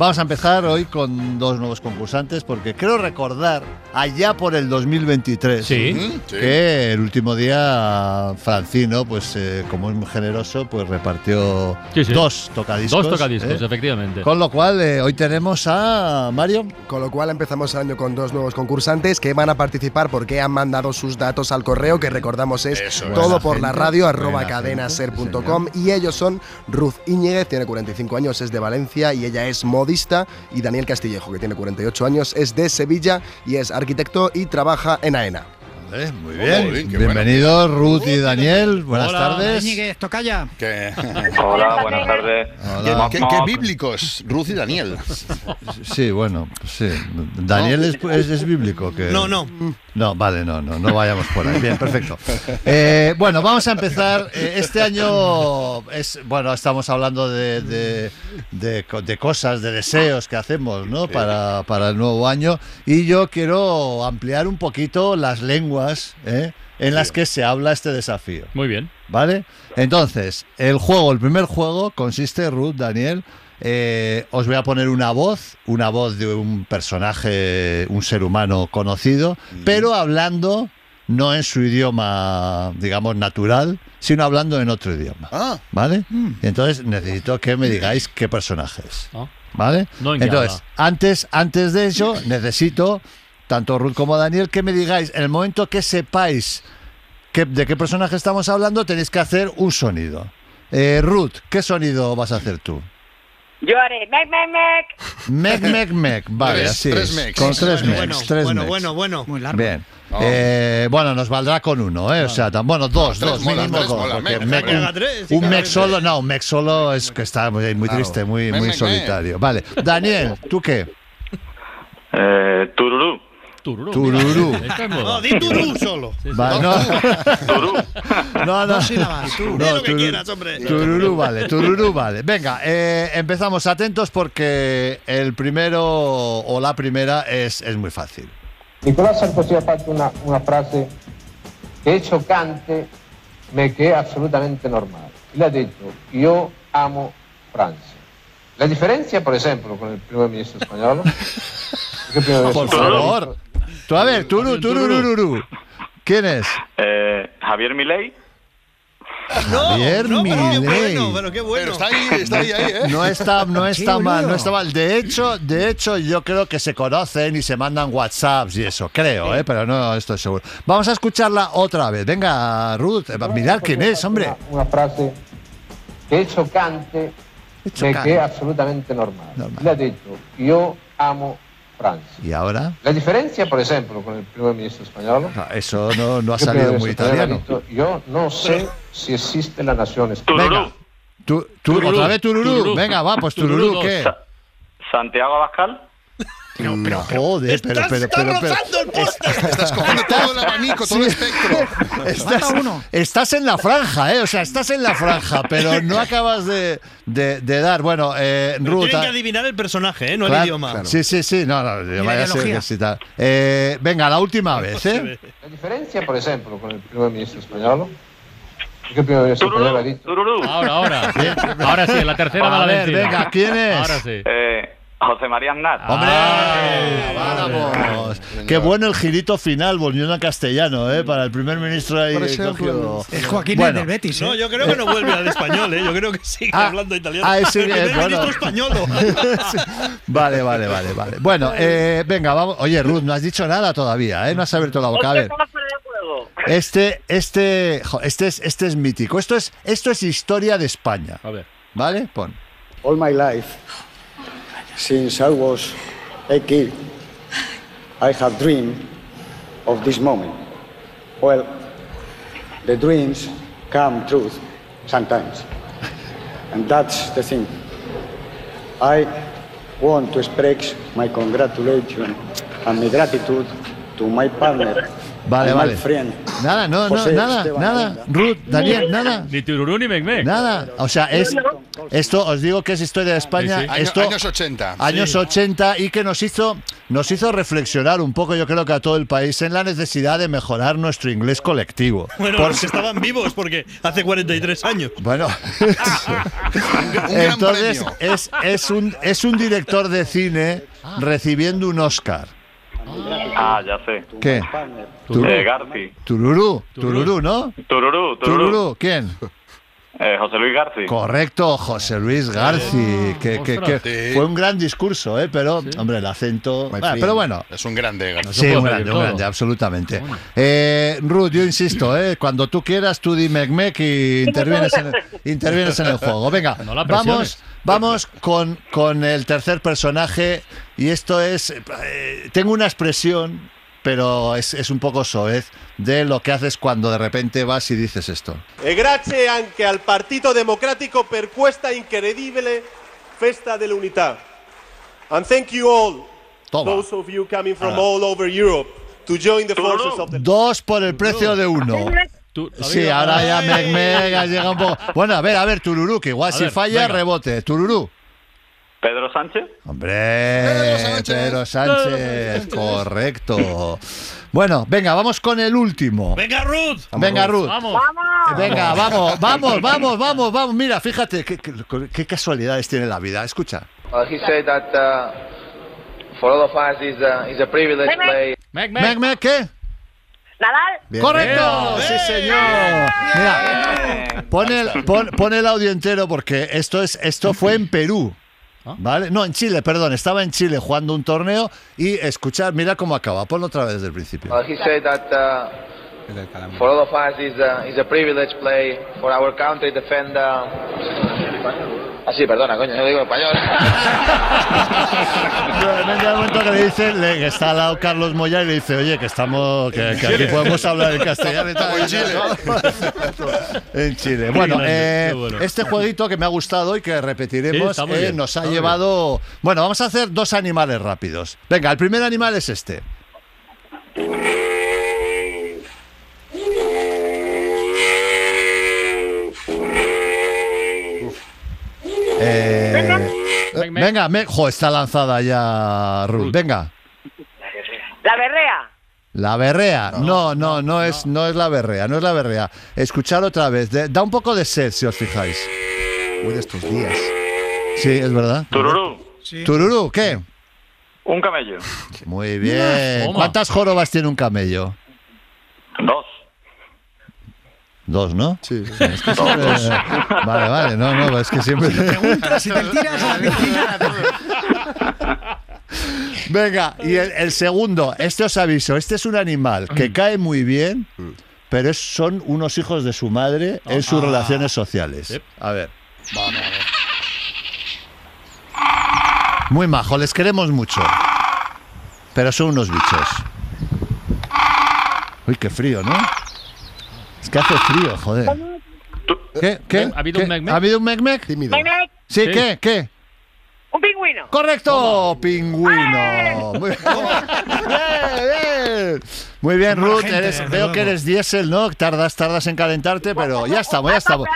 Vamos a empezar hoy con dos nuevos concursantes porque creo recordar allá por el 2023 Sí. ¿Mm? Ujú, sí. que el último día Francino, pues eh, como es muy generoso, pues repartió Sí, sí. dos tocadiscos. Dos tocadiscos, ¿eh? efectivamente. Con lo cual eh, hoy tenemos a Mario. Con lo cual empezamos el año con dos nuevos concursantes que van a participar porque han mandado sus datos al correo, que recordamos es Eso todo por la radio, arroba cadenaser.com. Y ellos son Ruth Íñiguez, tiene 45 años, es de Valencia y ella es Y Daniel Castillejo, que tiene 48 años, es de Sevilla y es arquitecto y trabaja en AENA. Vale, muy bien. bien. Bienvenidos Ruth y Daniel. Buenas Hola. tardes. Tocaya. Hola, buenas tardes. Hola. ¿Qué, qué bíblicos, Ruth y Daniel. Sí, bueno, sí. Daniel es, es- es bíblico. Que... No, no. No, vale, no, no, no vayamos por ahí. Bien, perfecto. Eh, bueno, vamos a empezar. Eh, Este año es, bueno, estamos hablando de, de, de cosas, de deseos que hacemos, ¿no? Para, para el nuevo año. Y yo quiero ampliar un poquito las lenguas ¿eh? en las que se habla este desafío. Muy bien. ¿Vale? Entonces, el juego, el primer juego consiste, Ruth, Daniel, eh, os voy a poner una voz, una voz de un personaje, un ser humano conocido, pero hablando no en su idioma, digamos, natural, sino hablando en otro idioma. Ah. ¿Vale? Entonces necesito que me digáis qué personaje es. ¿Vale? No en Entonces, antes, antes de eso, necesito, tanto Ruth como Daniel, que me digáis, en el momento que sepáis qué- de qué personaje estamos hablando, tenéis que hacer un sonido. Eh, Ruth, ¿qué sonido vas a hacer tú? Yo haré mec, mec, mec. Mec, mec, mec. Vale, Tres- así tres es. mecs. Con tres Bueno, mecs. tres bueno, mecs. bueno, bueno. Muy largo. Bien. Oh. Eh, bueno, nos valdrá con uno, ¿eh? O sea, tan, bueno, dos, dos, mínimo dos, mola, porque mec, mec- que haga un, tres, que mec solo, no, un mec solo es que está muy, triste, muy, Mec, muy mec, solitario. Vale, Daniel, ¿tú qué? Eh, tururú. Tururú. Tururú. es. No, di turú solo. Va, no. no, no. Dos sílabas, tú. Di lo que tururú- quieras, hombre. Tururú vale, tururú vale. Venga, eh, empezamos atentos porque el primero o la primera es, es muy fácil. Nicolás Sarkozy ha fatto una, una frase che è choccante ma che è assolutamente normale. Le ha detto io amo Francia. La differenza, per esempio, con il primo ministro il primo ministro Por favor. Tú, a ver, turú, tururururu. ¿Quién es? Eh, Javier Milei. No, Javier no, pero qué Milei. bueno, pero qué bueno. Pero está ahí, está ahí, ahí, ¿eh? No está, no está Sí, mal, no está mal. De hecho, de hecho, yo creo que se conocen y se mandan WhatsApps y eso, creo, ¿eh? pero no estoy seguro. Vamos a escucharla otra vez. Venga, Ruth, mirad quién es, hombre. Una, una frase choccante ma choccante. che è assolutamente normale. Normale. Le ha detto io amo Francia. ¿Y ahora? La differenza, per esempio, con il primo ministro spagnolo? Ah, Eso no, no ha salido muy italiano. Io non sé se esiste la nazione spagnola. Venga. Tú, tú, Tururú, otra vez tururú. tururú. Venga, va, pues Tururú tururú. ¿qué? Sa- Santiago Abascal. Pero, pero, joder, pero, pero, está pero, pero- rozando el poste. Estás cogiendo todo el abanico, todo el espectro. Estás, estás en la franja, ¿eh? O sea, estás en la franja, pero no acabas de, de- de dar. Bueno, eh, Pero Ruth. tienen que adivinar el personaje, ¿eh? no claro, el idioma. Sí, sí, sí. No, no, la vaya a ser ideología. que sí. Eh, venga, la última vez, ¿eh? La differenza, per esempio, con il primo ministro? Perché il primo ministro detto Tururú. Ahora, ahora. Sí. Ahora sí, la tercera A va la ver, venga, ¿quién es? Ahora sí. Eh, José María Aznar. ¡Hombre! Ah, ¡Vamos! Qué bueno el girito final, volviendo a castellano, ¿eh? Para el primer ministro ahí. Es Joaquín Bueno. del Betis. ¿eh? No, yo creo que no vuelve al español, ¿eh? Yo creo que sigue Ah, hablando italiano. ah, ese- el eh, primer bueno. ministro español. Vale, vale, vale, vale. Bueno, eh, venga, vamos. Oye, Ruth, no has dicho nada todavía, ¿eh? No has abierto la boca. A ver. Este, este, este es, este es mítico. Esto es, esto es historia de España. A ver. ¿Vale? Pon. All my life, since I was a kid, I have dreamed of this moment. Well, the dreams come true sometimes. And that's the thing. I want to express my congratulations and my gratitude to my partner, Vale, vale. Nada, no, no, José nada, Esteban nada. Ruth, Daniel, nada. Ni Tururú ni Mecmec. Nada. O sea, es esto os digo que es historia de España. Sí, sí. Esto, años 80. Años Sí. 80 y que nos hizo nos hizo reflexionar un poco, yo creo que a todo el país en la necesidad de mejorar nuestro inglés colectivo. Bueno, Por- los que estaban vivos, porque hace 43 años. Bueno, entonces es, es un es un director de cine recibiendo un Oscar. Ah, ya sé. ¿Qué? Eh, Garci. Tururú, Tururú, ¿no? Tururú, Tururú. Tururú, ¿quién? Eh, José Luis Garci. Correcto, José Luis Garci, que, que- que Sí. fue un gran discurso, ¿eh? pero, hombre, el acento... My Ah, pero bueno, Es un grande. García. Sí, un grande, un grande, absolutamente. Eh, Ruth, yo insisto, eh, cuando tú quieras, tú di mec mec y intervienes en el, intervienes en el juego. Venga, No la vamos, vamos con, con el tercer personaje y esto es... eh, tengo una expresión, pero es, es un poco soez, de lo que haces cuando de repente vas y dices esto. E grazie anche al Partito Democratico per questa incredibile festa dell'unità. And thank you all, Toma. those of you coming from Ala. all over Europe, to join the forces of the... Dos por el precio de uno. Sí, ahora ya Meg ha llegado un poco. Bueno, a ver, a ver, Tururú, que igual A si ver, falla, venga. rebote. Tururú. Pedro Sánchez. Hombre, Pedro Sánchez, correcto. Bueno, venga, vamos con el último. Venga, Ruth. Venga, Ruth. Vamos. Venga, vamos, vamos, vamos, vamos, vamos. Mira, fíjate qué, qué- qué casualidades tiene la vida. Escucha. Uh, he said that uh, for all of us is a, is a privilege play. Meg, Meg, ¿qué? Nadal. Correcto, sí señor. Mira, pon el, pon, pon el audio entero porque esto es esto fue en Perú. ¿Vale? No, en Chile, perdón, estaba en Chile jugando un torneo y escuchar, mira cómo acaba, ponlo otra vez desde el principio. Uh, he said that uh, for all of us is a, is a privilege play for our country defend. Uh... Ah, sí, perdona, coño, yo digo español. En el momento que le dice, le, que está al lado Carlos Moya y le dice, oye, que estamos, que, que aquí podemos hablar en castellano y tal. en Chile. en Chile. Bueno, Qué grande, eh, bueno. este jueguito que me ha gustado y que Sí, repetiremos muy eh, nos ha está llevado. Bueno, vamos a hacer dos animales rápidos. Venga, el primer animal es este. Venga, me, jo, está lanzada ya Ruth. Venga. La berrea. La berrea. No, no, no, es, no es la berrea, no es la berrea. Escuchar otra vez. De- da un poco de sed, si os fijáis. Muy de estos días. Sí, es verdad. Tururú. Tururú, ¿qué? Un camello. Muy bien. Toma. ¿Cuántas jorobas tiene un camello? Dos. Dos, ¿no? Sí. Es que siempre- Vale, vale, no, no, es que siempre. Pregunta si te tiras a Venga, y el, el segundo, este os aviso, este es un animal que cae muy bien, pero es- son unos hijos de su madre en sus Ah. relaciones sociales. A ver. Muy majo, les queremos mucho. Pero son unos bichos. Uy, qué frío, ¿no? Es que hace frío, joder. ¿Qué? ¿Qué? ¿Ha habido ¿Qué? un mec-mec? ¿Ha habido un mec-mec? Tímido. Mec, mec. Sí, Sí. ¿qué? ¿Qué? Un pingüino. ¡Correcto! ¡Pingüino! Muy bien, bien. Muy bien, Ruth. gente, eres- desde veo que eres diésel, ¿no? Tardas, tardas en calentarte, pero ya estamos, ya estamos.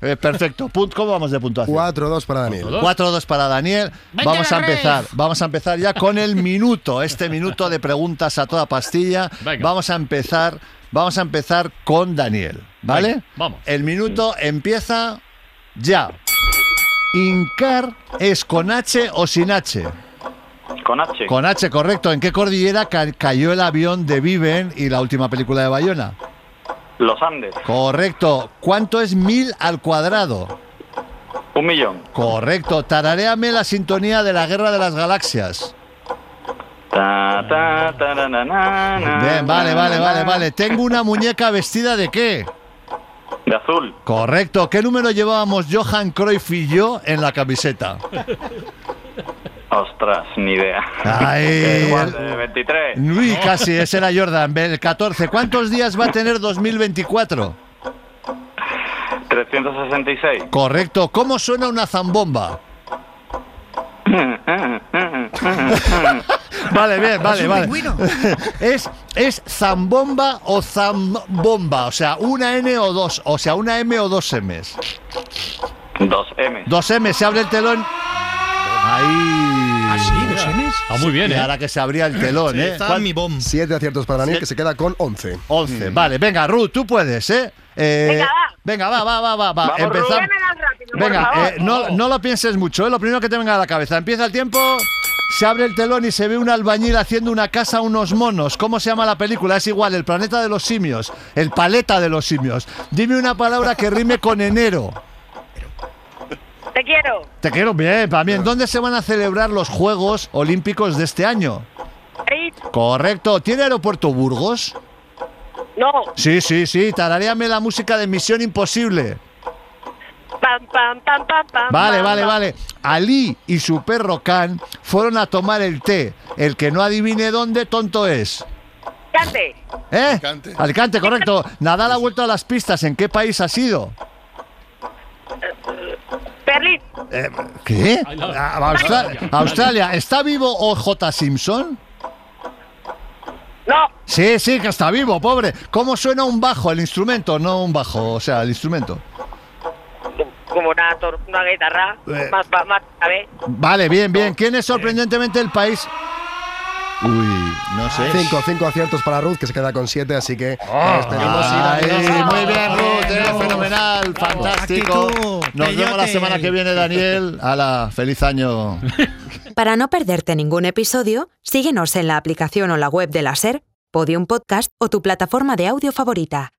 Eh, perfecto. Punt- ¿Cómo vamos de puntuación? 4-2 para Daniel. 4-2 para Daniel. Vamos a empezar. Vamos a empezar ya con el minuto. Este minuto de preguntas a toda pastilla. Venga. Vamos a empezar. Vamos a empezar con Daniel. ¿Vale? Venga, vamos. El minuto empieza ya. Incar es con H o sin H. Con H. Con H, correcto. ¿En qué cordillera ca- cayó el avión de Viven y la última película de Bayona? Los Andes. Correcto. ¿Cuánto es mil al cuadrado? Un millón. Correcto. Tararéame la sintonía de la Guerra de las Galaxias. Ta, ta, ta, na, na, na, na, Bien, vale, vale, vale, vale. Tengo una muñeca vestida de qué? De azul. Correcto. ¿Qué número llevábamos Johan Cruyff y yo en la camiseta? Ostras, ni idea. Ay, Eh, ¿cuál? el- De 23. Uy, casi, ese era Jordan. El 14. ¿Cuántos días va a tener 2024? 366. Correcto. ¿Cómo suena una zambomba? Vale, bien, vale, vale. ¿Es, ¿Es zambomba o zambomba? O sea, una N o dos, o sea, una M o dos M's. Dos M. Dos M, se abre el telón. Ahí. ¿Ah, sí? ¿Dos M's? Ah, muy bien, Y ¿eh? ahora que se abría el telón, ¿eh? ¿Cuán- Siete aciertos para Daniel, que se queda con 11. 11. Vale, venga, Ruth, tú puedes, ¿eh? Eh, Venga, va. Venga, va, va, va, va. Vamos, Empezamos. Rápido, Venga, eh, no, no lo pienses mucho, ¿eh? lo primero que te venga a la cabeza. Empieza el tiempo, se abre el telón y se ve un albañil haciendo una casa a unos monos. ¿Cómo se llama la película? Es igual, el planeta de los simios, el paleta de los simios. Dime una palabra que rime con enero. Te quiero. Te quiero bien, también. ¿Dónde se van a celebrar los Juegos Olímpicos de este año? Correcto. ¿Tiene aeropuerto Burgos? No. Sí, sí, sí. Tararéame la música de Misión Imposible. Pam, pam, pam, pam, pam. Vale, pam, vale, pam. vale. Ali y su perro Can fueron a tomar el té. El que no adivine dónde, tonto es. Cante. ¿Eh? Alicante. Alicante, correcto. Nadal ha vuelto a las pistas. ¿En qué país ha sido? Berlín. Eh, ¿Qué? Ah, Austra- Australia. ¿Está vivo OJ Simpson? No. Sí, sí, que está vivo, pobre. ¿Cómo suena un bajo, el instrumento? No un bajo, o sea, el instrumento. Como una, una guitarra. Eh. Más, más, más, a ver. Vale, bien, bien. ¿Quién es sorprendentemente el país? Uy, no sé. Cinco, cinco aciertos para Ruth, que se queda con siete, así que Ah. despedimos. y Ay, Daniel- muy bien, Ruth, eres fenomenal, fantástico. Actitud, Nos vemos la semana que viene, Daniel. Hala, feliz año. Para no perderte ningún episodio, síguenos en la aplicación o la web de la SER, Podium Podcast o tu plataforma de audio favorita.